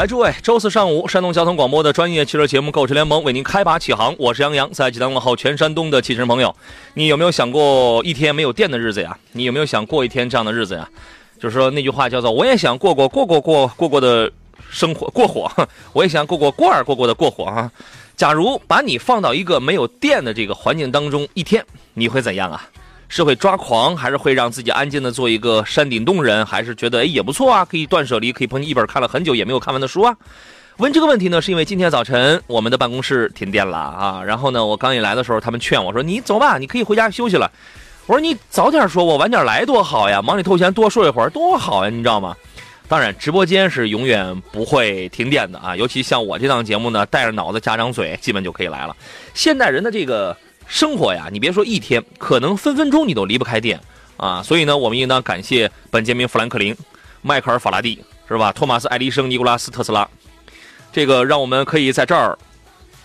来，诸位，周四上午，山东交通广播的专业汽车节目《购车联盟》为您开拔启航，我是杨洋，在济南问候全山东的汽车朋友。你有没有想过一天没有电的日子呀？你有没有想过一天这样的日子呀？就是说那句话叫做“我也想过过过过过过过的生活过火”，我也想过过过儿过过的过火啊。假如把你放到一个没有电的这个环境当中一天，你会怎样啊？是会抓狂，还是会让自己安静的做一个山顶洞人，还是觉得哎也不错啊，可以断舍离，可以捧一本看了很久也没有看完的书啊？问这个问题呢，是因为今天早晨我们的办公室停电了啊，然后呢，我刚一来的时候，他们劝我说你走吧，你可以回家休息了。我说你早点说，我晚点来多好呀，忙里偷闲多睡一会儿多好呀，你知道吗？当然，直播间是永远不会停电的啊，尤其像我这档节目呢，带着脑子加张嘴，基本就可以来了。现代人的这个。生活呀，你别说一天，可能分分钟你都离不开电啊！所以呢，我们应当感谢本杰明·富兰克林、迈克尔·法拉第，是吧？托马斯·爱迪生、尼古拉斯·特斯拉，这个让我们可以在这儿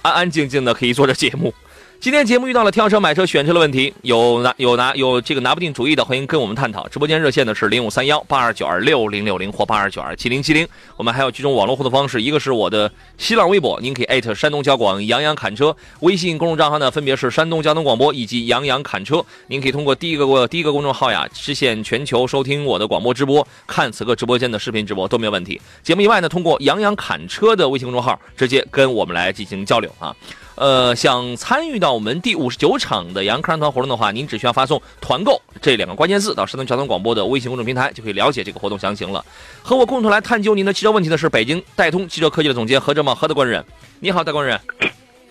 安安静静的可以做着节目。今天节目遇到了挑车、买车、选车的问题，有拿有拿有这个拿不定主意的，欢迎跟我们探讨。直播间热线呢是零五三幺八二九二六零六零或八二九二七零七零。我们还有几种网络互动方式，一个是我的新浪微博，您可以艾特山东交广杨洋侃车；微信公众账号呢分别是山东交通广播以及杨洋侃车。您可以通过第一个第一个公众号呀，实现全球收听我的广播直播，看此刻直播间的视频直播都没有问题。节目以外呢，通过杨洋侃车的微信公众号直接跟我们来进行交流啊。呃，想参与到我们第五十九场的杨康团活动的话，您只需要发送“团购”这两个关键字到山东交通广播的微信公众平台，就可以了解这个活动详情了。和我共同来探究您的汽车问题的是北京戴通汽车科技的总监何正茂何德官人。你好，戴官人。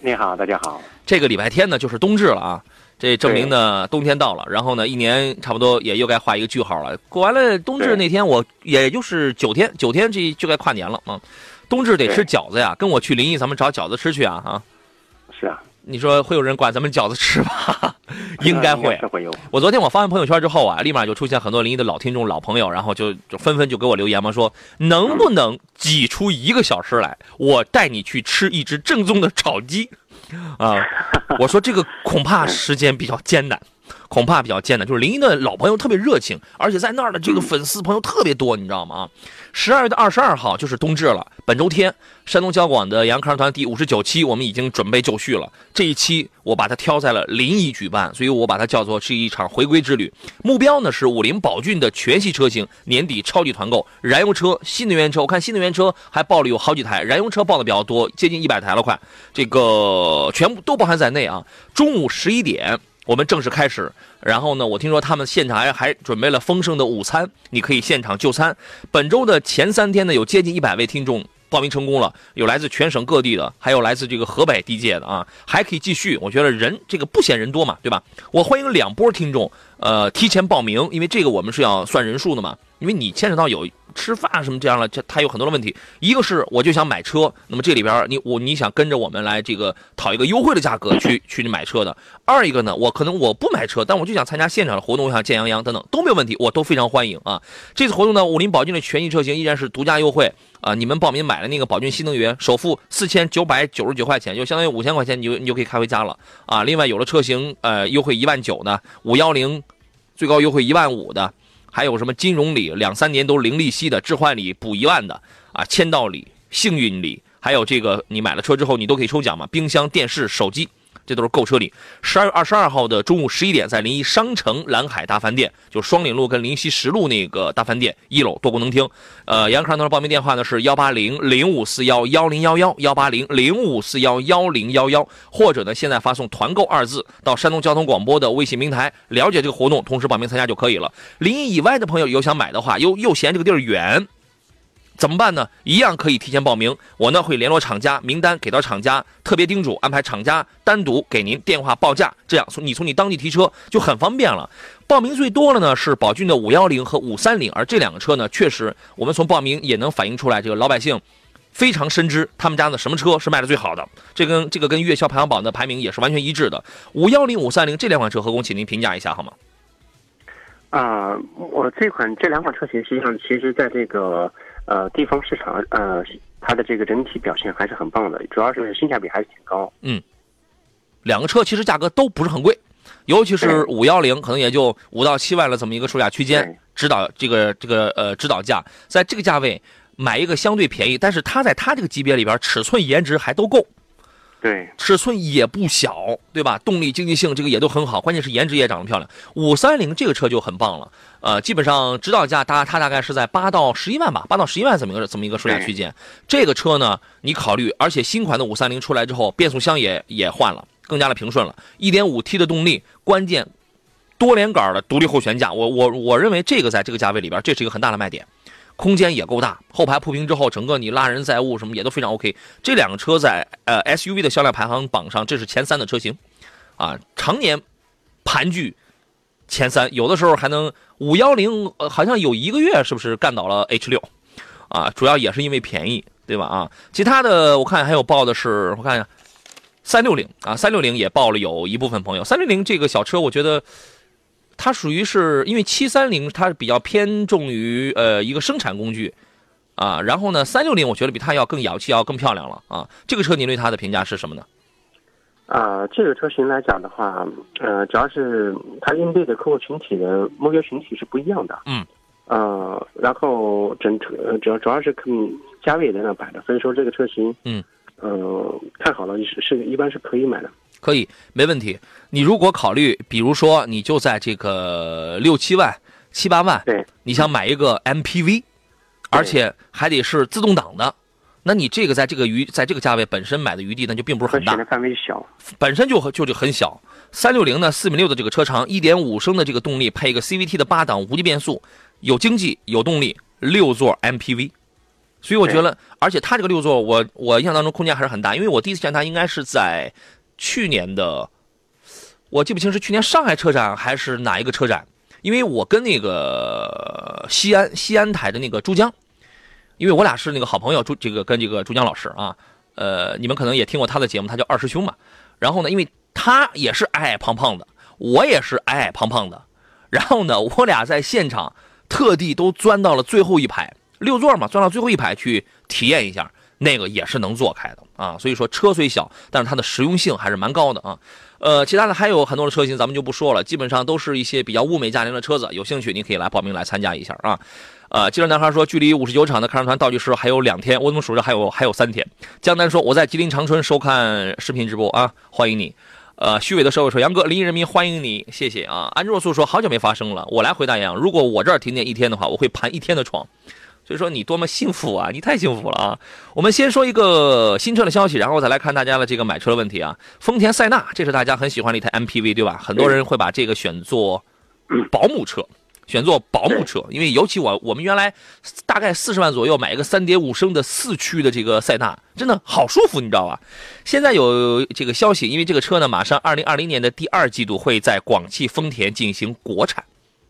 你好，大家好。这个礼拜天呢，就是冬至了啊，这证明呢冬天到了，然后呢一年差不多也又该画一个句号了。过完了冬至那天，我也就是九天，九天这就该跨年了啊。冬至得吃饺子呀，跟我去临沂，咱们找饺子吃去啊啊。是啊，你说会有人管咱们饺子吃吧？应该会。会有。我昨天我发完朋友圈之后啊，立马就出现很多临沂的老听众、老朋友，然后就就纷纷就给我留言嘛，说能不能挤出一个小时来，我带你去吃一只正宗的炒鸡啊？我说这个恐怕时间比较艰难，恐怕比较艰难。就是临沂的老朋友特别热情，而且在那儿的这个粉丝朋友特别多，你知道吗？啊十二月的二十二号就是冬至了，本周天，山东交广的杨康团第五十九期，我们已经准备就绪了。这一期我把它挑在了临沂举办，所以我把它叫做是一场回归之旅。目标呢是五菱宝骏的全系车型年底超级团购，燃油车、新能源车，我看新能源车还报了有好几台，燃油车报的比较多，接近一百台了，快，这个全部都包含在内啊。中午十一点。我们正式开始，然后呢，我听说他们现场还还准备了丰盛的午餐，你可以现场就餐。本周的前三天呢，有接近一百位听众报名成功了，有来自全省各地的，还有来自这个河北地界的啊，还可以继续。我觉得人这个不嫌人多嘛，对吧？我欢迎两波听众，呃，提前报名，因为这个我们是要算人数的嘛，因为你牵扯到有。吃饭什么这样了，这他有很多的问题。一个是我就想买车，那么这里边你我你想跟着我们来这个讨一个优惠的价格去去买车的。二一个呢，我可能我不买车，但我就想参加现场的活动，我想见杨洋等等都没有问题，我都非常欢迎啊。这次活动呢，五菱宝骏的全系车型依然是独家优惠啊。你们报名买了那个宝骏新能源，首付四千九百九十九块钱，就相当于五千块钱，你就你就可以开回家了啊。另外有了车型呃优惠一万九的五幺零，最高优惠一万五的。还有什么金融礼，两三年都零利息的置换礼补一万的啊，签到礼、幸运礼，还有这个你买了车之后你都可以抽奖嘛，冰箱、电视、手机。这都是购车礼。十二月二十二号的中午十一点，在临沂商城蓝海大饭店，就双岭路跟临沂十路那个大饭店一楼多功能厅。呃，杨康头的报名电话呢是幺八零零五四幺幺零幺幺幺八零零五四幺幺零幺幺，或者呢现在发送“团购”二字到山东交通广播的微信平台，了解这个活动，同时报名参加就可以了。临沂以外的朋友有想买的话，又又嫌这个地儿远。怎么办呢？一样可以提前报名，我呢会联络厂家，名单给到厂家，特别叮嘱安排厂家单独给您电话报价，这样从你从你当地提车就很方便了。报名最多的呢是宝骏的五幺零和五三零，而这两个车呢，确实我们从报名也能反映出来，这个老百姓非常深知他们家的什么车是卖的最好的，这跟这个跟月销排行榜的排名也是完全一致的。五幺零、五三零这两款车，何工，请您评价一下好吗？啊、我这款这两款车型实际上其实在这个呃地方市场呃它的这个整体表现还是很棒的，主要是性价比还是挺高。嗯。两个车其实价格都不是很贵，尤其是对。五幺零，可能也就五到七万了这么一个售价区间，指导这个这个呃指导价，在这个价位买一个相对便宜，但是它在它这个级别里边，尺寸颜值还都够，对，尺寸也不小，对吧？动力经济性这个也都很好，关键是颜值也长得漂亮。五三零这个车就很棒了，呃，基本上指导价大它大概是在八到十一万吧，八到十一万这么个这么一个售价区间。这个车呢，你考虑，而且新款的五三零出来之后，变速箱也也换了，更加的平顺了，一点五 T 的动力，关键多连杆的独立后悬架，我我我认为这个在这个价位里边，这是一个很大的卖点。空间也够大，后排铺平之后，整个你拉人载物什么也都非常 OK。这两个车在呃 SUV 的销量排行榜上，这是前三的车型，啊，常年盘踞前三，有的时候还能五幺零，好像有一个月是不是干倒了 H 六，啊，主要也是因为便宜，对吧？啊，其他的我看还有报的是，我看一下，三六零啊，三六零也报了有一部分朋友，三六零这个小车，我觉得。它属于是因为七三零它比较偏重于呃一个生产工具，啊，然后呢三六零我觉得比它要更洋气，要更漂亮了啊。这个车您对它的评价是什么呢？啊、这个车型来讲的话，呃，主要是它应对的客户群体的目标群体是不一样的。嗯。呃，然后整车呃主要主要是看价位在那摆着，所以说这个车型，嗯，呃，太好了是是一般是可以买的。可以，没问题。你如果考虑，比如说你就在这个六七万、七八万，对，你想买一个 MPV，而且还得是自动挡的，那你这个在这个余在这个价位本身买的余地那就并不是很大范围小。本身就很就就很小。三六零呢，四米六的这个车长，一点五升的这个动力，配一个 CVT 的八档无级变速，有经济有动力，六座 MPV。所以我觉得，而且它这个六座，我我印象当中空间还是很大，因为我第一次见它应该是在去年的，我记不清是去年上海车展还是哪一个车展，因为我跟那个西安西安台的那个珠江，因为我俩是那个好朋友，珠这个跟这个珠江老师啊，呃，你们可能也听过他的节目，他叫二师兄嘛。然后呢，因为他也是矮矮胖胖的，我也是矮矮胖胖的，然后呢，我俩在现场特地都钻到了最后一排，六座嘛，钻到最后一排去体验一下，那个也是能坐开的啊。所以说车虽小，但是它的实用性还是蛮高的啊。呃，其他的还有很多的车型，咱们就不说了，基本上都是一些比较物美价廉的车子。有兴趣，你可以来报名来参加一下啊。呃，记者男孩说，距离五十九场的看车团倒计时还有两天，我怎么数着还有还有三天？江南说，我在吉林长春收看视频直播啊，欢迎你。呃，虚伪的社会说，杨哥，临沂人民欢迎你，谢谢啊。安若素说，好久没发声了，我来回答杨，如果我这儿停电一天的话，我会盘一天的床。所以说你多么幸福啊！你太幸福了啊！我们先说一个新车的消息，然后再来看大家的这个买车的问题啊。丰田塞纳，这是大家很喜欢的一台 MPV，对吧？很多人会把这个选做保姆车，选做保姆车，因为尤其我我们原来大概四十万左右买一个三点五升的四驱的这个塞纳，真的好舒服，你知道吧？现在有这个消息，因为这个车呢，马上二零二零年的第二季度会在广汽丰田进行国产。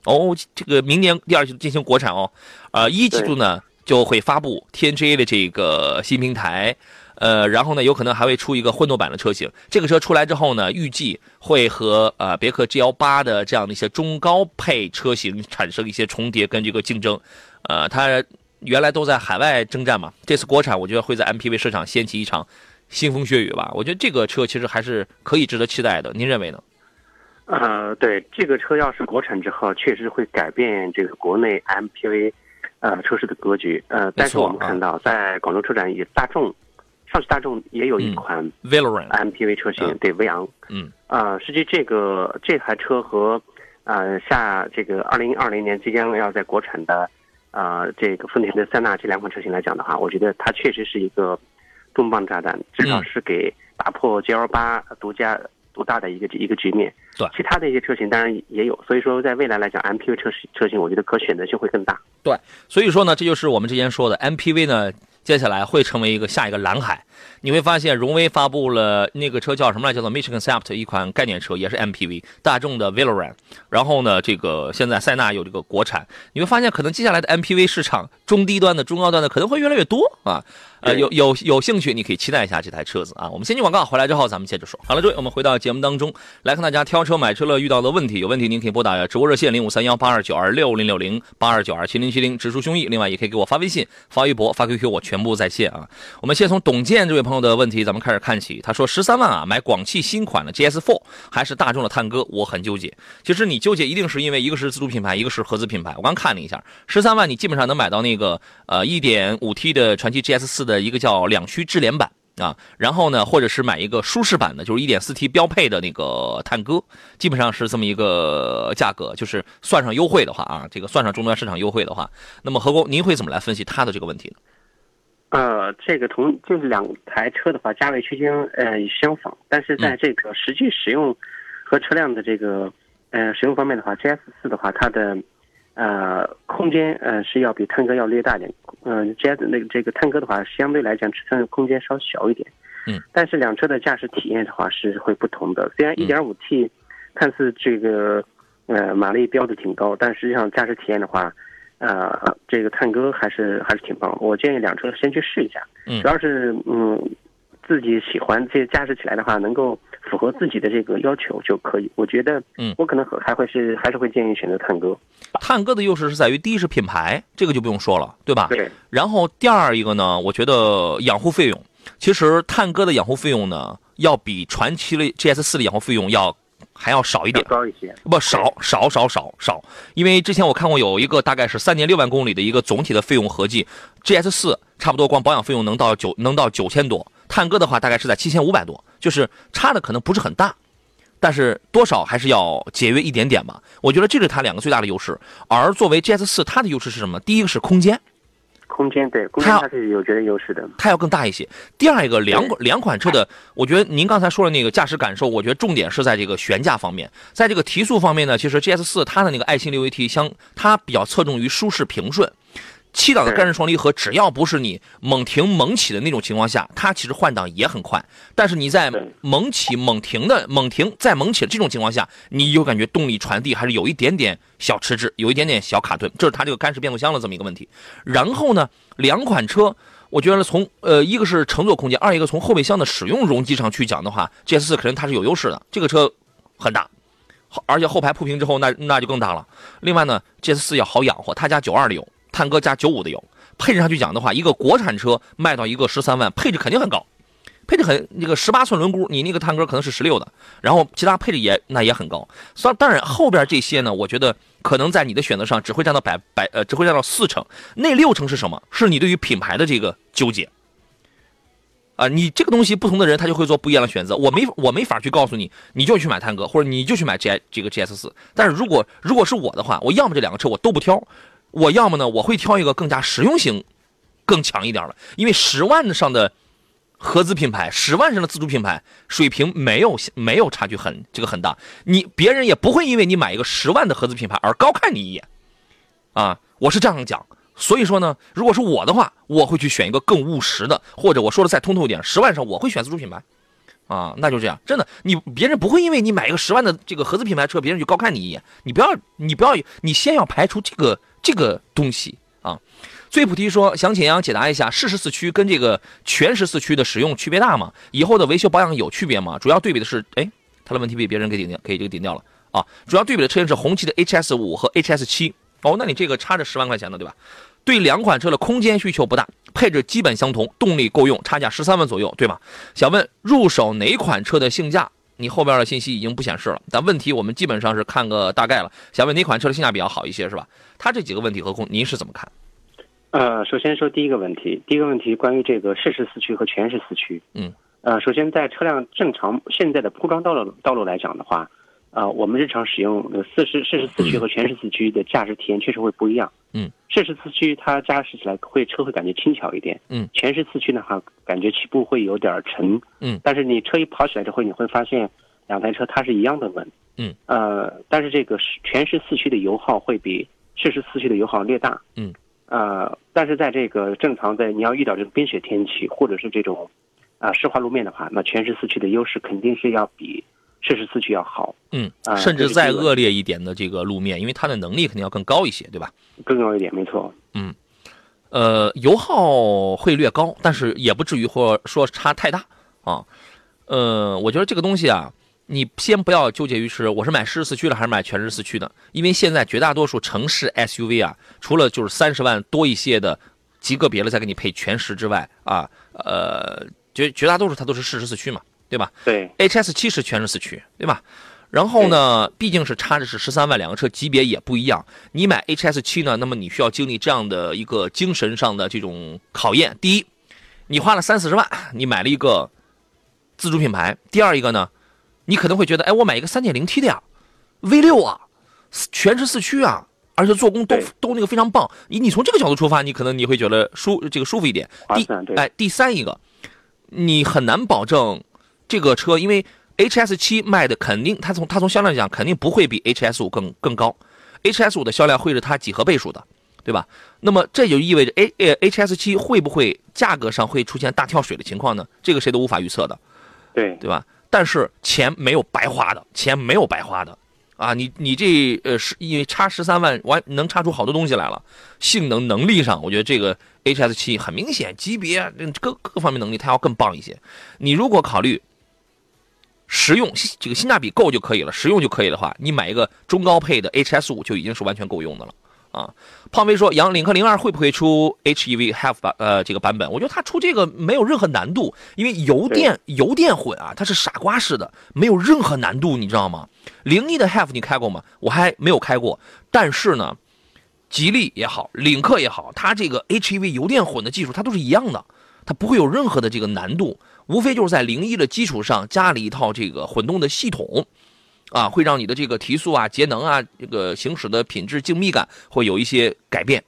哦，这个明年第二季度进行国产哦，呃，一季度呢就会发布 TNGA 的这个新平台，呃，然后呢有可能还会出一个混动版的车型。这个车出来之后呢，预计会和呃别克 GL 八的这样的一些中高配车型产生一些重叠跟这个竞争。呃，它原来都在海外征战嘛，这次国产我觉得会在 MPV 市场掀起一场腥风血雨吧。我觉得这个车其实还是可以值得期待的，您认为呢？呃，对，这个车要是国产之后，确实会改变这个国内 MPV 呃车市的格局。呃，但是我们看到，在广州车展，也大众上汽大众也有一款 Veloran MPV 车型，嗯对威昂。嗯，呃，实际这个这台车和呃下这个二零二零年即将要在国产的呃这个丰田的塞纳这两款车型来讲的话，我觉得它确实是一个重磅炸弹，至少嗯是给打破 GL 八独家独大的一个一个局面。对，其他的一些车型当然也有，所以说在未来来讲，MPV 车型车型，我觉得可选择性会更大。对，所以说呢，这就是我们之前说的 MPV 呢。接下来会成为一个下一个蓝海，你会发现荣威发布了那个车叫什么来？叫做 Mission Concept，一款概念车，也是 MPV，大众的 Veloran。然后呢，这个现在塞纳有这个国产，你会发现可能接下来的 MPV 市场中低端的、中高端的可能会越来越多啊。呃，有有有兴趣，你可以期待一下这台车子啊。我们先进广告，回来之后咱们接着说。好了，诸位，我们回到节目当中来看大家挑车买车了遇到的问题，有问题您可以拨打直播热线零五三幺八二九二六零六零八二九二七零七零，直抒胸臆。另外也可以给我发微信、发微博、发 QQ，我全全部在线啊。我们先从董健这位朋友的问题咱们开始看起。他说十三万啊，买广汽新款的 GS4 还是大众的探歌，我很纠结。其实你纠结一定是因为一个是自主品牌，一个是合资品牌。我刚看了一下，十三万你基本上能买到那个呃一点五 T 的传祺 GS4 的一个叫两。驱智联版啊，然后呢，或者是买一个舒适版的，就是 1.4T 标配的那个探歌，基本上是这么一个价格，就是算上优惠的话啊，这个算上终端市场优惠的话，那么何工，您会怎么来分析他的这个问题呢？呃，这个同就是两台车的话，价位区间呃相仿，但是在这个实际使用和车辆的这个呃使用方面的话，GS 四的话，它的。呃，空间呃是要比探戈要略大点，嗯，G S 那个这个探戈的话，相对来讲尺寸空间稍小一点，嗯，但是两车的驾驶体验的话是会不同的。虽然 1.5T 看似这个呃马力标的挺高，但实际上驾驶体验的话，呃，这个探歌还是还是挺棒。我建议两车先去试一下，嗯，主要是嗯自己喜欢这驾驶起来的话能够。符合自己的这个要求就可以，我觉得，嗯，我可能还会是还是会建议选择探歌。探歌的优势是在于，第一是品牌，这个就不用说了，对吧？对。然后第二一个呢，我觉得养护费用，其实探歌的养护费用呢，要比传祺的 GS 四的养护费用要还要少一点，高一些。不少少少少少，因为之前我看过有一个大概是三年六万公里的一个总体的费用合计，GS 四差不多光保养费用能到九能到九千多。探歌的话，大概是在七千五百多，就是差的可能不是很大，但是多少还是要节约一点点吧。我觉得这是它两个最大的优势。而作为 GS 四，它的优势是什么？第一个是空间，空间对，空间它是有绝对优势的，它要更大一些。第二一个两两款车的，我觉得您刚才说的那个驾驶感受，我觉得重点是在这个悬架方面，在这个提速方面呢，其实 GS 四它的那个爱信六 AT 相，它比较侧重于舒适平顺。七档的干式双离合，只要不是你猛停猛起的那种情况下，它其实换挡也很快。但是你在猛起猛停的猛停再猛起的这种情况下，你就感觉动力传递还是有一点点小迟滞，有一点点小卡顿，这是它这个干式变速箱的这么一个问题。然后呢，两款车，我觉得从呃一个是乘坐空间，二一个从后备箱的使用容积上去讲的话，GS 四可能它是有优势的。这个车很大，而且后排铺平之后，那那就更大了。另外呢，GS 四要好养活，它家九二的油。探歌加九五的油，配置上去讲的话，一个国产车卖到一个十三万，配置肯定很高，配置很那个十八寸轮毂，你那个探歌可能是十六的，然后其他配置也那也很高。当当然后边这些呢，我觉得可能在你的选择上只会占到百百呃，只会占到四成，那六成是什么？是你对于品牌的这个纠结啊！你这个东西不同的人他就会做不一样的选择，我没我没法去告诉你，你就去买探歌或者你就去买 G 这个 GS 四。但是如果如果是我的话，我要么这两个车我都不挑。我要么呢，我会挑一个更加实用性更强一点的，因为十万上的合资品牌，十万上的自主品牌水平没有没有差距很这个很大，你别人也不会因为你买一个十万的合资品牌而高看你一眼，啊，我是这样讲，所以说呢，如果是我的话，我会去选一个更务实的，或者我说的再通透一点，十万上我会选自主品牌，啊，那就这样，真的，你别人不会因为你买一个十万的这个合资品牌车，别人就高看你一眼，你不要你不要你先要排除这个。这个东西啊，最菩提说想请杨解答一下，适时四驱跟这个全时四驱的使用区别大吗？以后的维修保养有区别吗？主要对比的是，哎，他的问题被别人给顶掉，给这个顶掉了啊。主要对比的车型是红旗的 HS 五和 HS 七哦，那你这个差着十万块钱呢，对吧？对两款车的空间需求不大，配置基本相同，动力够用，差价十三万左右，对吧？想问入手哪款车的性价？你后边的信息已经不显示了，但问题我们基本上是看个大概了。想问哪款车的性价比要好一些，是吧？它这几个问题，和空您是怎么看？呃，首先说第一个问题，第一个问题关于这个适时四驱和全时四驱。嗯。呃，首先在车辆正常现在的铺装道路道路来讲的话，呃，我们日常使用四时适时四驱和全时四驱的驾驶体验确实会不一样。嗯。适时四驱它驾驶起来会车会感觉轻巧一点。嗯。全时四驱的话，感觉起步会有点沉。嗯。但是你车一跑起来之后，你会发现。两台车它是一样的稳，嗯，呃，但是这个全时四驱的油耗会比适时四驱的油耗略大，嗯，呃，但是在这个正常的你要遇到这个冰雪天气或者是这种啊湿滑路面的话，那全时四驱的优势肯定是要比适时四驱要好，嗯，啊甚至再恶劣一点的这个路面，因为它的能力肯定要更高一些，对吧？更高一点，没错。嗯呃，油耗会略高，但是也不至于或说差太大啊。呃，我觉得这个东西啊，你先不要纠结于是我是买湿四驱的还是买全时四驱的，因为现在绝大多数城市 SUV 啊，除了就是三十万多一些的极个别的再给你配全时之外啊，呃，绝绝大多数它都是适时四驱嘛，对吧？对，HS 七是全时四驱，对吧？然后呢，毕竟是差的是十三万，两个车级别也不一样。你买 HS 七呢，那么你需要经历这样的一个精神上的这种考验。第一，你花了三四十万，你买了一个自主品牌；第二一个呢，你可能会觉得，哎，我买一个三点零 T 的呀，V 六啊，全时四驱啊，而且做工都都那个非常棒。你你从这个角度出发，你可能你会觉得舒这个舒服一点。第哎，第三一个，你很难保证这个车，因为 HS 七卖的肯定，它从它从销量讲肯定不会比 HS 五更更高，HS 五的销量会是它几何倍数的，对吧？那么这就意味着 A 呃 HS 七会不会价格上会出现大跳水的情况呢？这个谁都无法预测的，对，对吧？但是钱没有白花的，钱没有白花的。啊，你你这呃是因为差十三万，完能差出好多东西来了。性能能力上，我觉得这个 HS 七很明显，级别嗯各各方面能力它要更棒一些。你如果考虑实用，这个性价比够就可以了，实用就可以的话，你买一个中高配的 HS 五就已经是完全够用的了啊。胖飞说，杨领克零二会不会出 HEV Half 版呃这个版本？我觉得它出这个没有任何难度，因为油电油电混啊，它是傻瓜式的，没有任何难度，你知道吗？零一的 Half 你开过吗？我还没有开过，但是呢，吉利也好，领克也好，它这个 HEV 油电混的技术它都是一样的，它不会有任何的这个难度，无非就是在零一的基础上加了一套这个混动的系统，啊，会让你的这个提速啊、节能啊、这个行驶的品质、静谧感会有一些改变，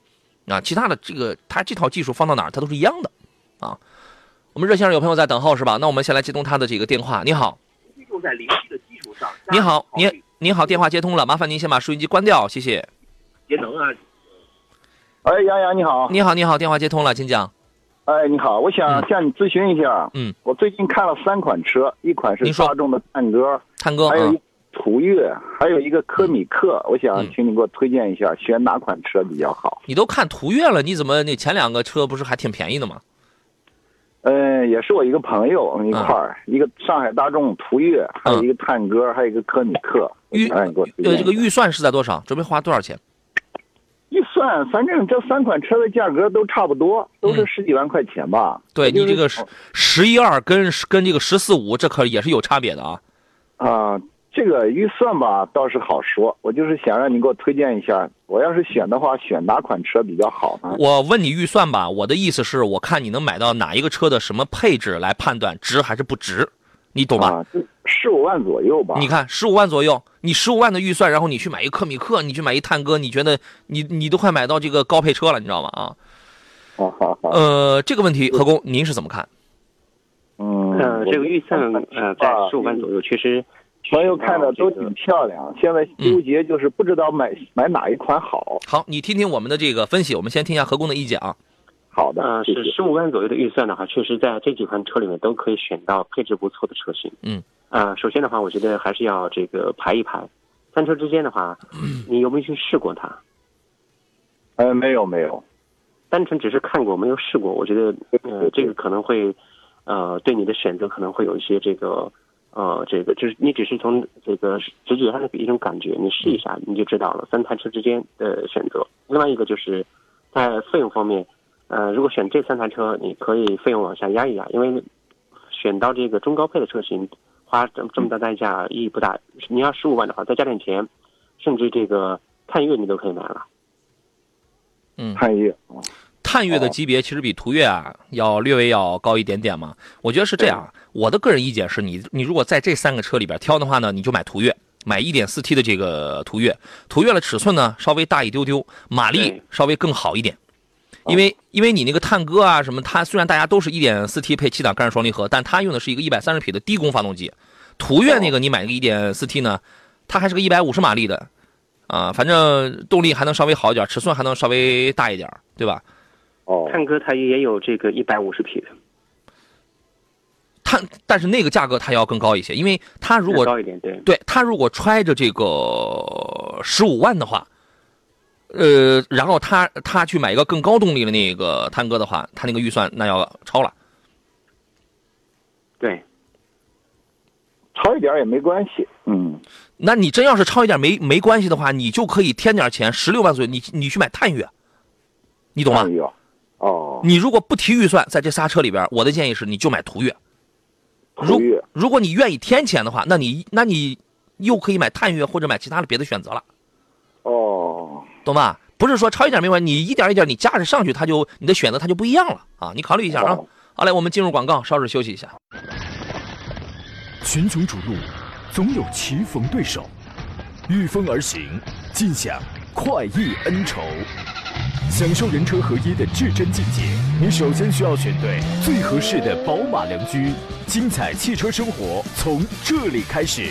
啊，其他的这个它这套技术放到哪儿它都是一样的，啊。我们热线上有朋友在等候是吧？那我们先来接通他的这个电话。你好，就在零一的基础上，你好，您您好，电话接通了，麻烦您先把收音机关掉，谢谢。节能啊，哎，杨洋你好，你好，你好，电话接通了，请讲。哎你好，我想向你咨询一下，嗯，我最近看了三款车，一款是大众的探戈，探哥，嗯还有一途岳，还有一个科米克，我想嗯请你给我推荐一下，选哪款车比较好？你都看途岳了，你怎么那前两个车不是还挺便宜的吗？嗯，也是我一个朋友一块儿，一个上海大众途岳，还有一个探歌，还有一个科米克，我预想让你给我推荐呃，一下。这个预算是在多少？准备花多少钱？一算，反正这三款车的价格都差不多，都是嗯十几万块钱吧。对就是你这个十十一二跟跟这个十四五，这可也是有差别的啊。啊，这个预算吧倒是好说，我就是想让你给我推荐一下，我要是选的话，选哪款车比较好呢？我问你预算吧，我的意思是我看你能买到哪一个车的什么配置来判断值还是不值，你懂吧？啊，十五万左右吧。你看十五万左右，你十五万的预算，然后你去买一科米克，你去买一探戈，你觉得你你都快买到这个高配车了，你知道吗？啊，好好好，呃，这个问题何工您是怎么看？嗯，呃，这个预算呃在啊十五万左右，确实朋友看的都挺漂亮，现在纠结就是不知道买买哪一款好。好，你听听我们的这个分析，我们先听一下何工的意见啊。好的。是十五万左右的预算的话，确实在这几款车里面都可以选到配置不错的车型。嗯，呃，首先的话，我觉得还是要这个排一排，三车之间的话，你有没有去试过它？呃，没有没有，单纯只是看过没有试过，我觉得呃这个可能会呃对你的选择可能会有一些这个呃这个就是你只是从这个直觉上的一种感觉，你试一下你就知道了三台车之间的选择。另外一个就是在费用方面，呃如果选这三台车，你可以费用往下压一压，因为选到这个中高配的车型花这么这么大代价意义不大。你要十五万的话，再加点钱，甚至这个探岳你都可以买了。嗯，探岳。探岳的级别其实比途岳啊要略微要高一点点嘛。我觉得是这样，我的个人意见是你你如果在这三个车里边挑的话呢，你就买途岳，买 1.4T 的这个途岳。途岳的尺寸呢稍微大一丢丢，马力稍微更好一点。因为因为你那个探戈啊什么，它虽然大家都是一点四 T 配七档干式双离合，但它用的是一个一百三十匹的低功发动机，途岳那个你买个一点四 T 呢，它还是个一百五十马力的，啊，反正动力还能稍微好一点，尺寸还能稍微大一点，对吧？哦，探戈它也有这个一百五十匹的，它但是那个价格它要更高一些，因为它如果高一点，对，对它如果揣着这个十五万的话，呃，然后他他去买一个更高动力的那个探戈的话，他那个预算那要超了。对，超一点也没关系。嗯，那你真要是超一点没没关系的话，你就可以添点钱，十六万左右，你你去买探岳，你懂吗？哦，你如果不提预算，在这仨车里边，我的建议是你就买途岳。如途岳如果你愿意添钱的话，那你那你又可以买探岳或者买其他的别的选择了，哦，懂吧？不是说超一点没关系，你一点一点你加着上去，它就你的选择它就不一样了啊！你考虑一下啊。哦好嘞，我们进入广告，稍事休息一下。群雄逐鹿，总有棋逢对手，御风而行，尽享快意恩仇。享受人车合一的至臻境界，你首先需要选对最合适的宝马良驹。精彩汽车生活从这里开始。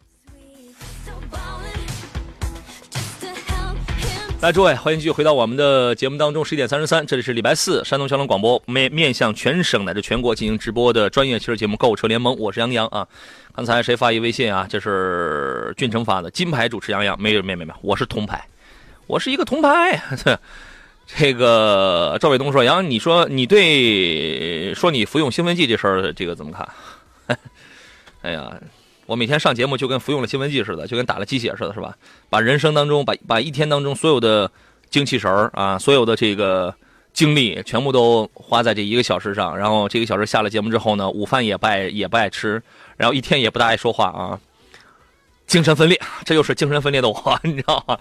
来，诸位，欢迎继续回到我们的节目当中，十一点三十三，这里是礼拜四，山东交通广播面面向全省乃至全国进行直播的专业汽车节目《购车联盟》，我是杨洋啊。刚才谁发一微信啊？这是俊成发的，金牌主持杨洋，没有没有没有，我是铜牌，我是一个铜牌。这个赵伟东说：“杨洋，你说你对说你服用兴奋剂这事儿，这个怎么看？” 哎呀。我每天上节目就跟服用了兴奋剂似的，就跟打了鸡血似的，是吧？把人生当中，把把一天当中所有的精气神儿啊，所有的这个精力，全部都花在这一个小时上。然后这个小时下了节目之后呢，午饭也不爱也不爱吃，然后一天也不大爱说话啊，精神分裂，这就是精神分裂的我，你知道吗？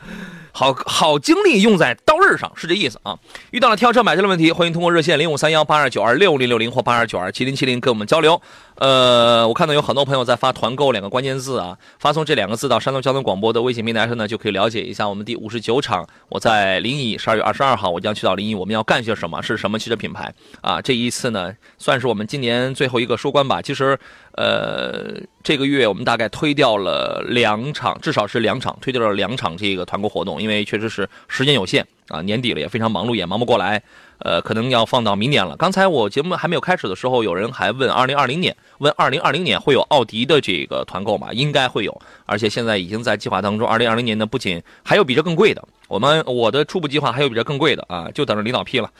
好好精力用在刀刃上，是这意思啊。遇到了挑车买车的问题，欢迎通过热线零五三幺八二九二六零六零或八二九二七零七零跟我们交流。呃，我看到有很多朋友在发“团购”两个关键字啊，发送这两个字到山东交通广播的微信平台上呢，就可以了解一下我们第五十九场。我在临沂十二月二十二号，我将去到临沂，我们要干些什么？是什么汽车品牌啊？这一次呢，算是我们今年最后一个收官吧。其实，呃，这个月我们大概推掉了两场，至少是两场，推掉了两场这个团购活动，因为确实是时间有限啊，年底了也非常忙碌，也忙不过来。呃，可能要放到明年了。刚才我节目还没有开始的时候，有人还问二零二零年，问二零二零年会有奥迪的这个团购吗？应该会有，而且现在已经在计划当中。二零二零年呢，不仅还有比这更贵的，我们我的初步计划还有比这更贵的啊，就等着领导批了。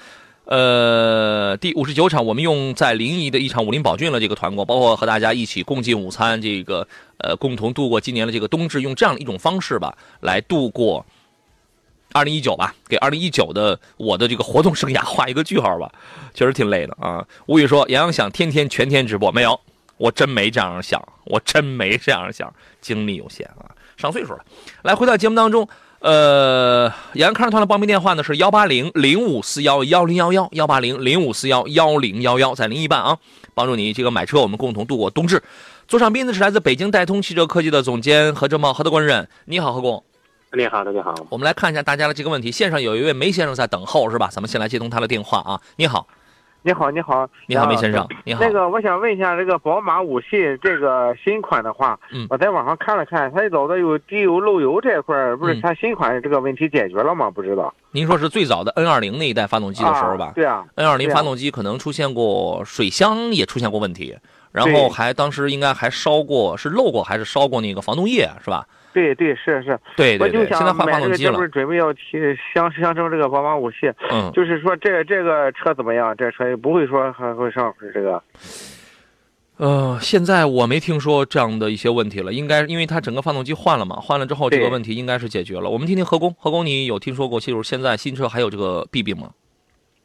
呃，第五十九场我们用在临沂的一场武林宝骏的这个团购，包括和大家一起共进午餐，这个呃共同度过今年的这个冬至，用这样一种方式吧来度过。二零一九吧，给二零一九的我的这个活动生涯画一个句号吧，确实挺累的啊。吴宇说：“杨洋想天天全天直播，没有，我真没这样想，我真没这样想，精力有限啊，上岁数了。”来，回到节目当中，呃，杨洋看车团的报名电话呢是幺八零零五四幺幺零幺幺幺八零零五四幺幺零幺幺，在临沂办啊，帮助你这个买车，我们共同度过冬至。座上宾呢是来自北京戴通汽车科技的总监何正茂何德官人，你好，何工。你好，大家好。我们来看一下大家的这个问题。线上有一位梅先生在等候，是吧？咱们先来接通他的电话啊。你好，你好，你好，你好，梅先生，你好。那个，我想问一下，这个宝马五系这个新款的话，嗯，我在网上看了看，它老的有低油漏油这块儿，不是嗯它新款这个问题解决了吗？不知道。您说是最早的 N 二零那一代发动机的时候吧？对啊。N 二零发动机可能出现过水箱也出现过问题，然后还当时应该还烧过，是漏过还是烧过那个防冻液是吧？对对是是，对对对，我就想现在换发动机了买这个这不。是准备要提相相中这个宝马五系，嗯，就是说这这个车怎么样？这车也不会说还会上这个。呃，现在我没听说这样的一些问题了，应该因为它整个发动机换了嘛，换了之后这个问题应该是解决了。我们听听何工，何工你有听说过，就是现在新车还有这个弊病吗？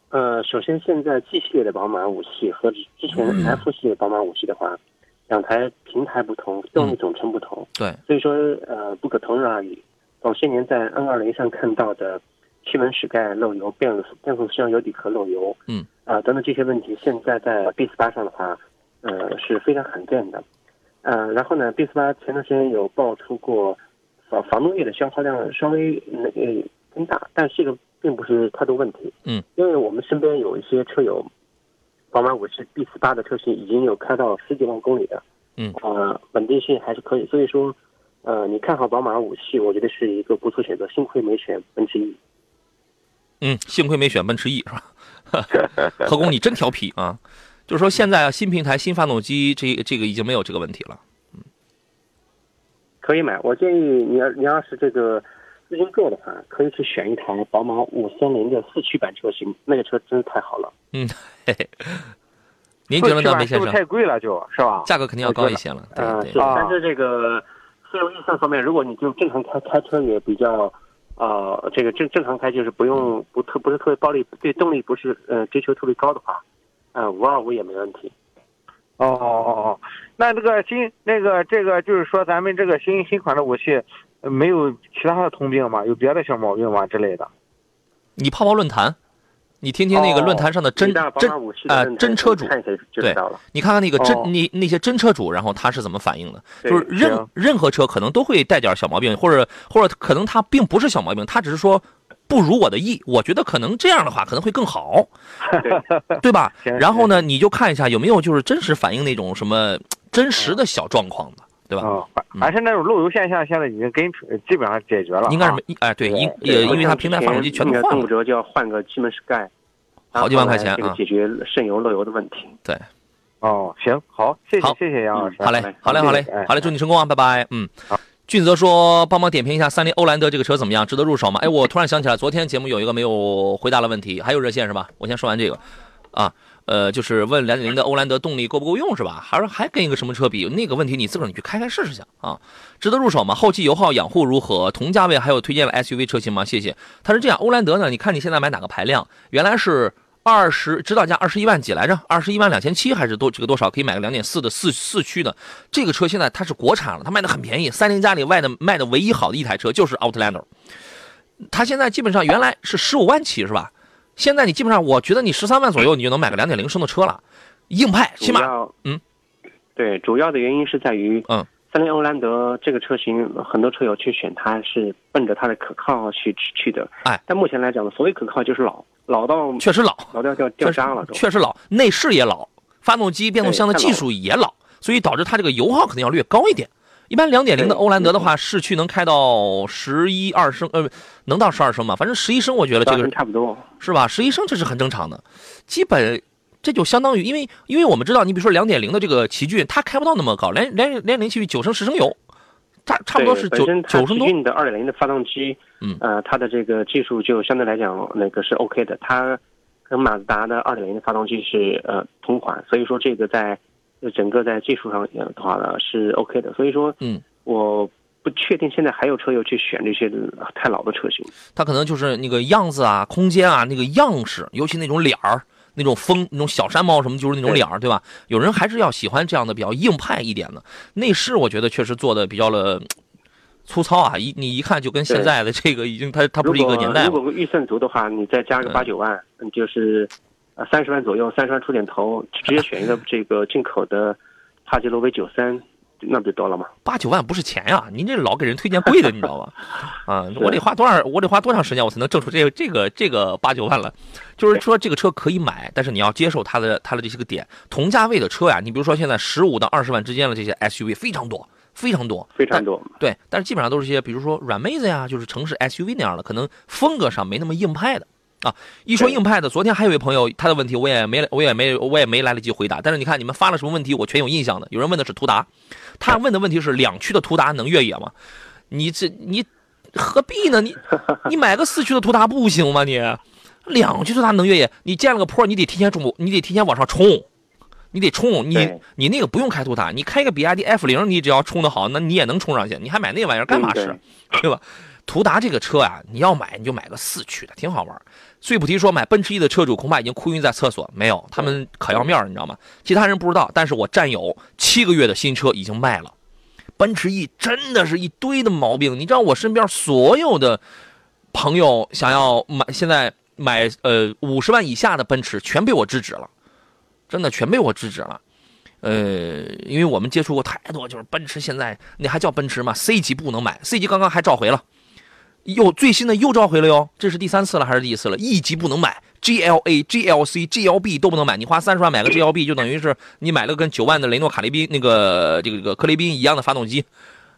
呃，首先现在 G 系列的宝马五系和之前 F 系列宝马五系的话，两台平台不同，动力总成不同，对，所以说呃不可同日而语。早些年在 N 二零上看到的气门室盖漏油、变速变速箱油底壳漏油，嗯，啊、等等这些问题，现在在 B 四八上的话，呃是非常罕见的。呃，然后呢，B 四八前段时间有爆出过防防冻液的消耗量稍微那个增大，但这个并不是太多问题。嗯，因为我们身边有一些车友，宝马五系 B 四八的车型已经有开到十几万公里的，嗯，呃，稳定性还是可以。所以说，呃，你看好宝马五系，我觉得是一个不错选择。幸亏没选奔驰 E。嗯，幸亏没选奔驰 E 是吧？何工，你真调皮啊！就是说现在啊，新平台、新发动机，这这个已经没有这个问题了。嗯可以买，我建议你要你要是这个资金够的话，可以去选一台宝马五三零的四驱版车型，那个车真是太好了。嗯，嘿嘿。您觉得呢，梅先生？太贵了，就是吧？价格肯定要高一些了。嗯，是。但是这个费用预算方面，如果你就正常开开车也比较，呃，这个正正常开就是不用不特不是特别暴力，对动力不是呃追求特别高的话，呃，五二五也没问题。哦哦哦哦，那这个新那个这个就是说咱们这个新新款的武器，没有其他的通病吗？有别的小毛病吗之类的？你泡泡论坛，你听听那个论坛上的真真啊真车主，对，你看看那个真你那些真车主，然后他是怎么反应的？就是任任何车可能都会带点小毛病，或者或者可能他并不是小毛病，他只是说。不如我的意，我觉得可能这样的话可能会更好，对吧？然后呢，你就看一下有没有就是真实反映那种什么真实的小状况的，对吧？啊，还是那种漏油现象，现在已经跟基本上解决了。应该是没哎，对，因也因为它平台发动机全都换了，动辄就要换个气门室盖，好几万块钱啊，解决渗油漏油的问题。对，哦，行，好，谢谢谢谢杨老师，好嘞，好嘞，好嘞，好嘞，祝你成功啊，拜拜，嗯。俊泽说：“帮忙点评一下三菱欧蓝德这个车怎么样？值得入手吗？”哎，我突然想起来，昨天节目有一个没有回答的问题，还有热线是吧？我先说完这个，啊，呃，就是问两点零的欧蓝德动力够不够用是吧？还是还跟一个什么车比？那个问题你自个儿你去开开试试去啊！值得入手吗？后期油耗养护如何？同价位还有推荐的 SUV 车型吗？谢谢。他是这样，欧蓝德呢？你看你现在买哪个排量？原来是。二十指导价二十一万几来着？二十一万两千七还是多？这个多少可以买个两点四的四四驱的？这个车现在它是国产了，它卖的很便宜。三菱家里外的卖的唯一好的一台车就是 Outlander，它现在基本上原来是十五万起是吧？现在你基本上我觉得你十三万左右你就能买个两点零升的车了，硬派起码嗯，对，主要的原因是在于嗯，三菱欧蓝德这个车型很多车友去选它是奔着它的可靠去去的，哎，但目前来讲呢，所谓可靠就是老。老到确实老，老掉掉掉渣了，确实老，内饰也老，发动机、变速箱的技术也老，所以导致它这个油耗肯定要略高一点。一般两点零的欧蓝德的话，市区能开到十一二升，呃，能到十二升吗？反正十一升，我觉得这个差不多，是吧？十一升这是很正常的，基本这就相当于，因为因为我们知道，你比如说两点零的这个奇骏，它开不到那么高，连连连零奇骏九升十升油。差差不多是九九升多。的二点零的发动机，嗯，呃，它的这个技术就相对来讲那个是 OK 的，它跟马自达的二点零的发动机是呃同款，所以说这个在整个在技术上的话呢是 OK 的，所以说嗯，我不确定现在还有车友去选这些太老的车型，它可能就是那个样子啊、空间啊、那个样式，尤其那种脸儿。那种风，那种小山猫什么，就是那种脸儿，对吧？有人还是要喜欢这样的比较硬派一点的内饰，我觉得确实做的比较了粗糙啊，一你一看就跟现在的这个已经它它不是一个年代。如果预算足的话，你再加个八九万，就是呃三十万左右，三十万出点头，直接选一个 这个进口的帕杰罗 V 九三。那不就多了吗？八九万不是钱呀！您这老给人推荐贵的，你知道吧？啊，我得花多少？我得花多长时间我才能挣出这个这个这个八九万了？就是说这个车可以买，但是你要接受它的它的这些个点。同价位的车呀，你比如说现在十五到二十万之间的这些 SUV 非常多，非常多，非常多。对，但是基本上都是些比如说软妹子呀，就是城市 SUV 那样的，可能风格上没那么硬派的。啊，一说硬派的，昨天还有一位朋友，他的问题我也没，我也没，我也没来得及回答。但是你看你们发了什么问题，我全有印象的。有人问的是途达，他问的问题是两驱的途达能越野吗？你这你何必呢？你 你买个四驱的途达不行吗？你两驱途达能越野，你建了个坡，你得提前冲，你得提前往上冲，你得冲。你你那个不用开途达，你开个比亚迪 F 零，你只要冲的好，那你也能冲上去。你还买那玩意儿干嘛使？对吧？途达这个车啊，你要买你就买个四驱的，挺好玩。最不提说买奔驰 E 的车主恐怕已经哭晕在厕所，没有，他们可要面你知道吗？其他人不知道，但是我战友七个月的新车已经卖了。奔驰 E 真的是一堆的毛病，你知道我身边所有的朋友想要买，现在买呃五十万以下的奔驰全被我制止了，真的全被我制止了。呃，因为我们接触过太多，就是奔驰现在那还叫奔驰吗？C 级不能买，C 级刚刚还召回了，又最新的又召回了哟，这是第三次了还是第一次了？E 级不能买，GLA、GLC、GLB 都不能买，你花三十万买个 GLB 就等于是你买了跟九万的雷诺卡利宾那个这个这个克雷宾一样的发动机，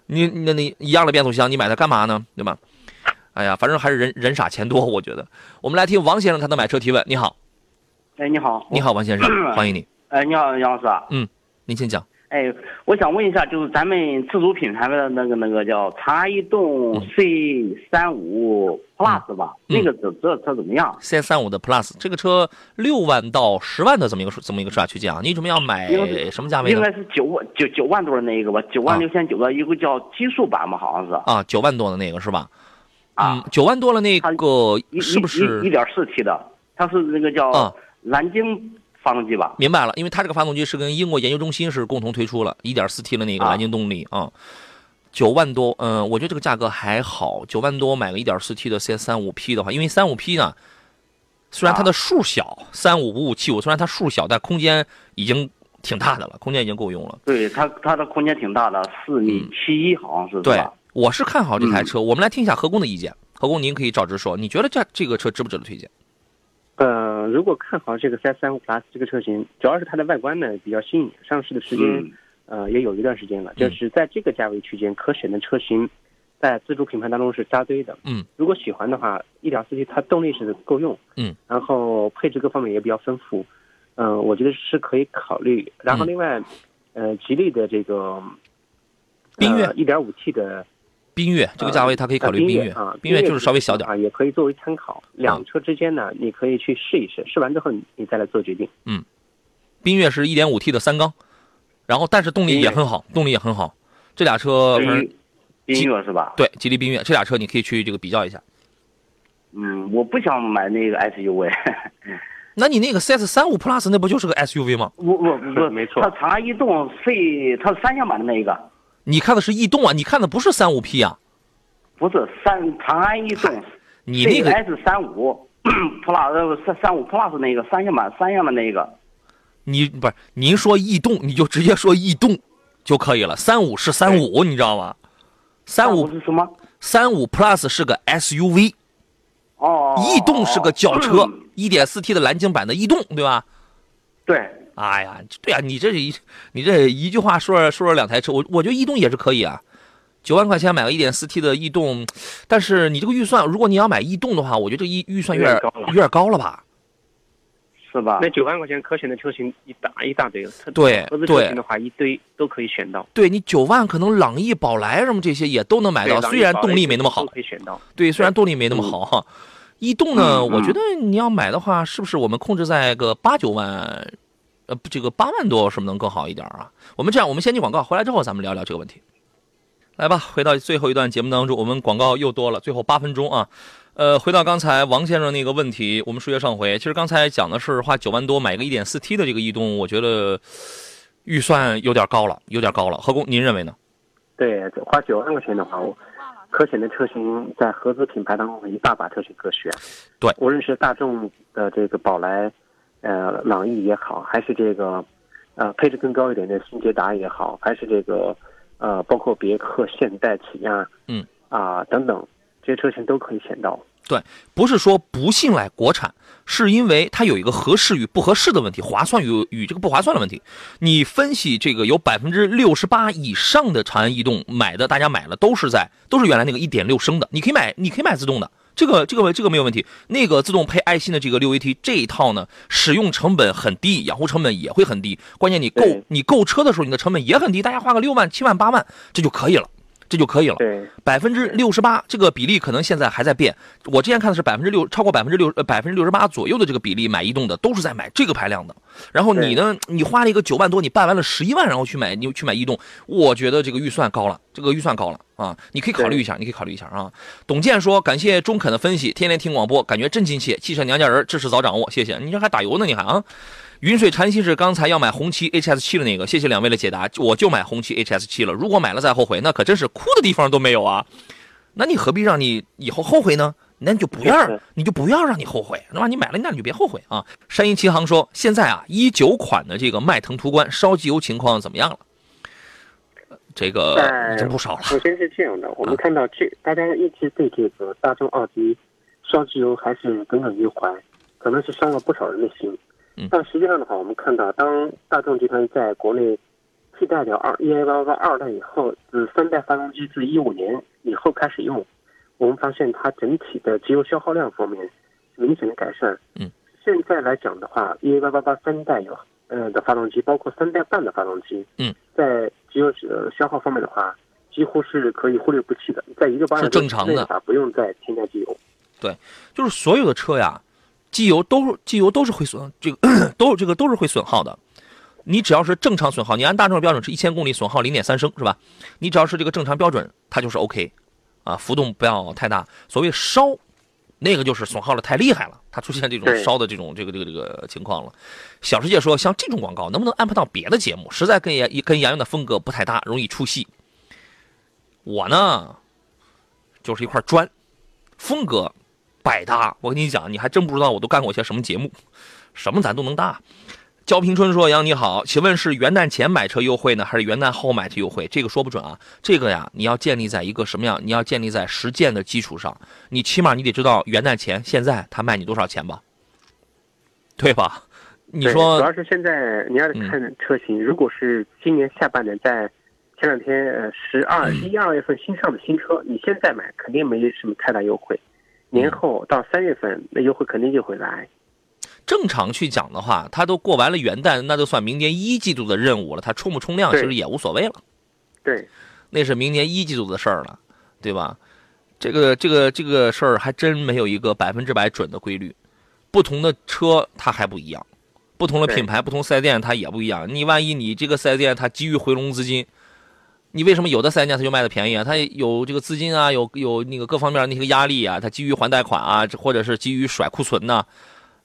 你那那一样的变速箱，你买它干嘛呢？对吧？哎呀，反正还是人人傻钱多，我觉得。我们来听王先生他的买车提问。你好，哎，你好，你好，王先生，欢迎你。哎，你好，杨老师。嗯，您先讲。哎，我想问一下，就是咱们自主品牌的那个那个叫长安逸动 C 三五 Plus 吧？那个这这车怎么样？C 三五的 Plus 这个车六万到十万的这么一个这么一个市价区间啊？你准备要买什么价位应该是九万九九万多的那一个吧？九万六千九的一个叫极速版吧？好像是。啊，九万多的那个是吧？啊，九万多了那个是不是一点四 T 的？它是那个叫蓝鲸。发动机吧，明白了，因为它这个发动机是跟英国研究中心是共同推出了 1.4T 的那个蓝鲸动力啊，九万多，嗯，我觉得这个价格还好，九万多买个 1.4T 的 CS35P 的话，因为 35P 呢，虽然它的数小三五五五七五虽然它数小，但空间已经挺大的了，空间已经够用了。对它，它的空间挺大的，四米七一好像是。对，我是看好这台车。我们来听一下何工的意见，何工您可以照直说，你觉得这这个车值不值得推荐？呃，如果看好这个 CS 三五 Plus 这个车型，主要是它的外观呢比较新颖，上市的时间呃也有一段时间了，就是在这个价位区间可选的车型，在自主品牌当中是扎堆的。嗯，如果喜欢的话，一点四 T 它动力是够用，嗯，然后配置各方面也比较丰富，嗯，我觉得是可以考虑。然后另外，呃，吉利的这个缤越一点五 T 的。缤越这个价位，它可以考虑缤越啊，缤越就是稍微小点啊，也可以作为参考。两车之间呢，你可以去试一试，试完之后你你再来做决定。嗯，缤越是一点五 T 的三缸，然后但是动力也很好，动力也很好。这俩车，缤越是吧？对，吉利缤越这俩车你可以去这个比较一下。嗯，我不想买那个 SUV。那你那个 CS 三五 Plus 那不就是个 SUV 吗？我我不，没错，它长安逸动 C，它是三厢版的那一个。你看的是逸动啊？你看的不是三五 P 啊？不是三长安逸动，你那个 S 三五 Plus 三三五 Plus 那个三厢版三厢的那个。你不是您说逸动，你就直接说逸动就可以了。三五是三五，你知道吗？三五是什么？三五 Plus 是个 SUV。哦。逸动是个轿车，一点四 T 的蓝鲸版的逸动，对吧？对。哎呀，对啊，你这一你这一句话说说了两台车，我我觉得逸动也是可以啊，九万块钱买个一点四 T 的逸动，但是你这个预算，如果你要买逸动的话，我觉得这预预算有点有点高了吧？是吧？那九万块钱可选的车型一大一大堆，对合资车型的话一堆都可以选到。对你九万可能朗逸、宝来什么这些也都能买到，虽然动力没那么好，可以选到。对，虽然动力没那么好哈，逸动呢，我觉得你要买的话，是不是我们控制在个八九万？呃，这个八万多是不是能更好一点啊？我们这样，我们先进广告，回来之后咱们聊聊这个问题。来吧，回到最后一段节目当中，我们广告又多了，最后八分钟啊。呃，回到刚才王先生那个问题，我们书接上回，其实刚才讲的是花九万多买个一点四 T 的这个逸动，我觉得预算有点高了，有点高了。何工，您认为呢？对，花九万块钱的话，我可选的车型在合资品牌当中一大把车型可选。对，无论是大众的这个宝来。呃，朗逸也好，还是这个，呃，配置更高一点的新捷达也好，还是这个，呃，包括别克、现代、起亚，嗯，啊等等，这些车型都可以选到。对，不是说不信赖国产，是因为它有一个合适与不合适的问题，划算与与这个不划算的问题。你分析这个有百分之六十八以上的长安逸动买的，大家买了都是在都是原来那个一点六升的，你可以买，你可以买自动的。这个这个这个没有问题，那个自动配爱信的这个六 AT 这一套呢，使用成本很低，养护成本也会很低。关键你购你购车的时候，你的成本也很低，大家花个六万、七万、八万，这就可以了。这就可以了。对，百分之六十八这个比例可能现在还在变。我之前看的是百分之六，超过百分之六呃百分之六十八左右的这个比例买逸动的都是在买这个排量的。然后你呢，你花了一个九万多，你办完了十一万，然后去买你去买逸动，我觉得这个预算高了，这个预算高了啊！你可以考虑一下，你可以考虑一下啊。董健说：“感谢中肯的分析，天天听广播，感觉真亲切。汽车娘家人，知识早掌握，谢谢。你这还打油呢，你还啊？”云水禅心是刚才要买红旗 HS 七的那个，谢谢两位的解答，我就买红旗 HS 七了。如果买了再后悔，那可真是哭的地方都没有啊！那你何必让你以后后悔呢？那你就不要，你就不要让你后悔，那么你买了，那你就别后悔啊。山鹰奇航说，现在啊，一九款的这个迈腾途观烧机油情况怎么样了？呃这个在已经不少了。首先是这样的，我们看到这大家一直对这个大众奥迪烧机油还是耿耿于怀，可能是伤了不少人的心。嗯但实际上的话，我们看到，当大众集团在国内替代掉二 EA 八八二代以后，自三代发动机自一五年以后开始用，我们发现它整体的机油消耗量方面明显的改善。嗯，现在来讲的话，EA 八八八三代有呃的发动机，包括三代半的发动机，嗯，在机油呃消耗方面的话，几乎是可以忽略不计的，在一个八是正常的话，不用再添加机油。对就是所有的车呀，机油都机油都是会损，这个都这个都是会损耗的。你只要是正常损耗，你按大众的标准是一千公里损耗零点三升是吧？你只要是这个正常标准，它就是 OK，啊，浮动不要太大。所谓烧，那个就是损耗的太厉害了，它出现这种烧的这种这个这个这个情况了。小世界说，像这种广告能不能安排到别的节目？实在跟杨跟杨洋的风格不太搭，容易出戏。我呢，就是一块砖，风格百搭。我跟你讲，你还真不知道我都干过些什么节目，什么咱都能搭。焦平春说：“杨你好，请问是元旦前买车优惠呢，还是元旦后买车优惠？这个说不准啊。这个呀，你要建立在一个什么样？你要建立在实践的基础上。你起码你得知道元旦前现在他卖你多少钱吧，对吧？你说主要是现在你要看车型，如果是今年下半年在前两天呃十二嗯一二月份新上的新车，你现在买肯定没什么太大优惠，年后到三月份那优惠肯定就会来。正常去讲的话，他都过完了元旦，那就算明年一季度的任务了。他冲不冲量其实也无所谓了。对，那是明年一季度的事儿了，对吧？这个这个这个事儿还真没有一个百分之百准的规律，不同的车它还不一样，不同的品牌、不同四 S 店它也不一样。你万一你这个四 S 店它急于回笼资金，你为什么有的四 S 店它就卖的便宜啊？它有这个资金啊，有有那个各方面那些压力啊，它基于还贷款啊，或者是基于甩库存呐、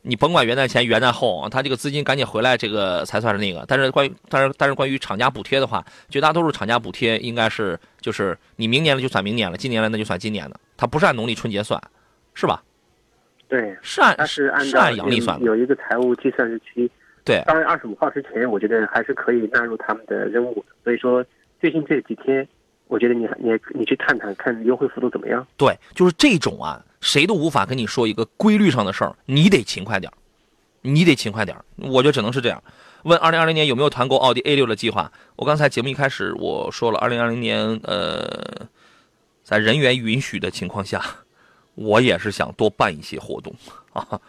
你甭管元旦前、元旦后，它这个资金赶紧回来，这个才算是那个。但是关于，但是但是关于厂家补贴的话，绝大多数厂家补贴应该是就是你明年了就算明年了，今年了那就算今年的，它不是按农历春节算，是吧？对，是按它是按照是按阳历算的。有一个财务计算日期，对，当然二十五号之前，我觉得还是可以纳入他们的任务的。所以说，最近这几天，我觉得你你你去探探看优惠幅度怎么样。对，就是这种啊，谁都无法跟你说一个规律上的事儿，你得勤快点儿你得勤快点儿我觉得只能是这样。问二零二零年有没有团购奥迪 A 六的计划？我刚才节目一开始我说了，二零二零年呃，在人员允许的情况下，我也是想多办一些活动 啊。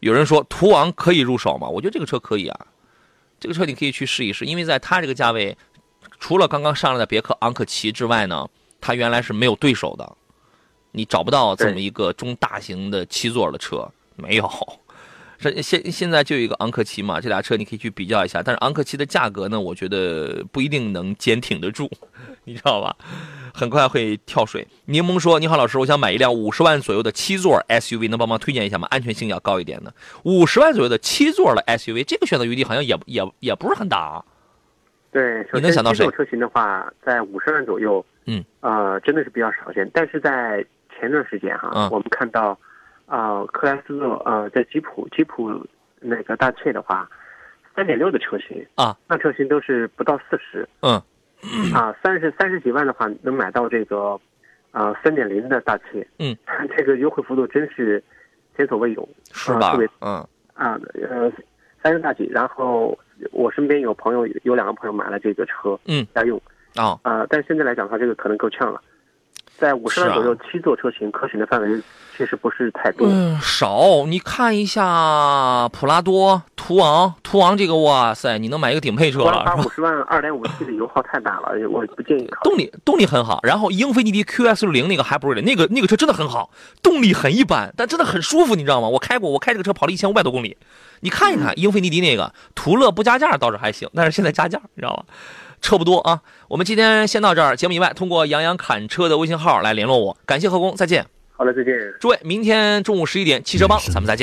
有人说途昂可以入手吗？我觉得这个车可以啊，这个车你可以去试一试，因为在它这个价位，除了刚刚上来的别克昂科旗之外呢，它原来是没有对手的。你找不到这么一个中大型的七座的车，没有。这 现现在就有一个昂科旗嘛，这俩车你可以去比较一下。但是昂科旗的价格呢，我觉得不一定能坚挺得住，你知道吧？很快会跳水。柠檬说：“你好，老师，我想买一辆五十万左右的七座 SUV，能帮忙推荐一下吗？安全性要高一点的。五十万左右的七座的 SUV，这个选择余地好像也也也不是很大啊。对，首你能想到这种车型的话，在五十万左右，嗯，呃，真的是比较少见。但是在前段时间哈，嗯。我们看到，呃，克莱斯勒呃，在吉普吉普那个大切的话，三点六的车型啊，那车型都是不到四十，嗯，啊，三十三十几万的话能买到这个，呃，三点零的大切，嗯，这个优惠幅度真是前所未有，是吧啊特别？嗯。啊，呃，三十大几，然后我身边有朋友有两个朋友买了这个车，嗯，家用，啊，啊，但是现在来讲的话，这个可能够呛了，在五十万左右七座车型可选的范围确实不是太多，嗯，少。你看一下普拉多、途昂，途昂这个，哇塞，你能买一个顶配车了，五？十万二点五 T 的油耗太大了，我不建议。动力动力很好，然后英菲尼迪 QS 六零那个还不是那个那个车真的很好，动力很一般，但真的很舒服，你知道吗？我开过，我开这个车跑了一千五百多公里。你看一看英菲尼迪那个途乐不加价倒是还行，但是现在加价，你知道吗？车不多啊。我们今天先到这儿，节目以外通过杨洋侃车的微信号来联络我。感谢何工，再见。好了，再见。诸位，明天中午十一点汽车帮咱们再见。